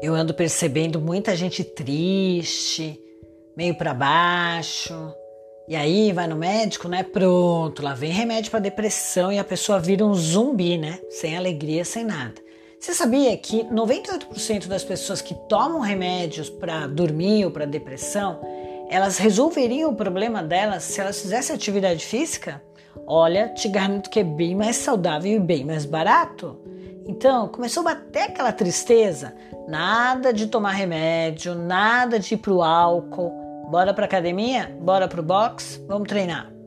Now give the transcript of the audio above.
Eu ando percebendo muita gente triste, meio para baixo. E aí vai no médico, né? Pronto, lá vem remédio para depressão e a pessoa vira um zumbi, né? Sem alegria, sem nada. Você sabia que 98% das pessoas que tomam remédios para dormir ou para depressão, elas resolveriam o problema delas se elas fizessem atividade física? Olha, te garanto que é bem mais saudável e bem mais barato. Então, começou a bater aquela tristeza. Nada de tomar remédio, nada de ir pro álcool. Bora pra academia? Bora pro box? Vamos treinar.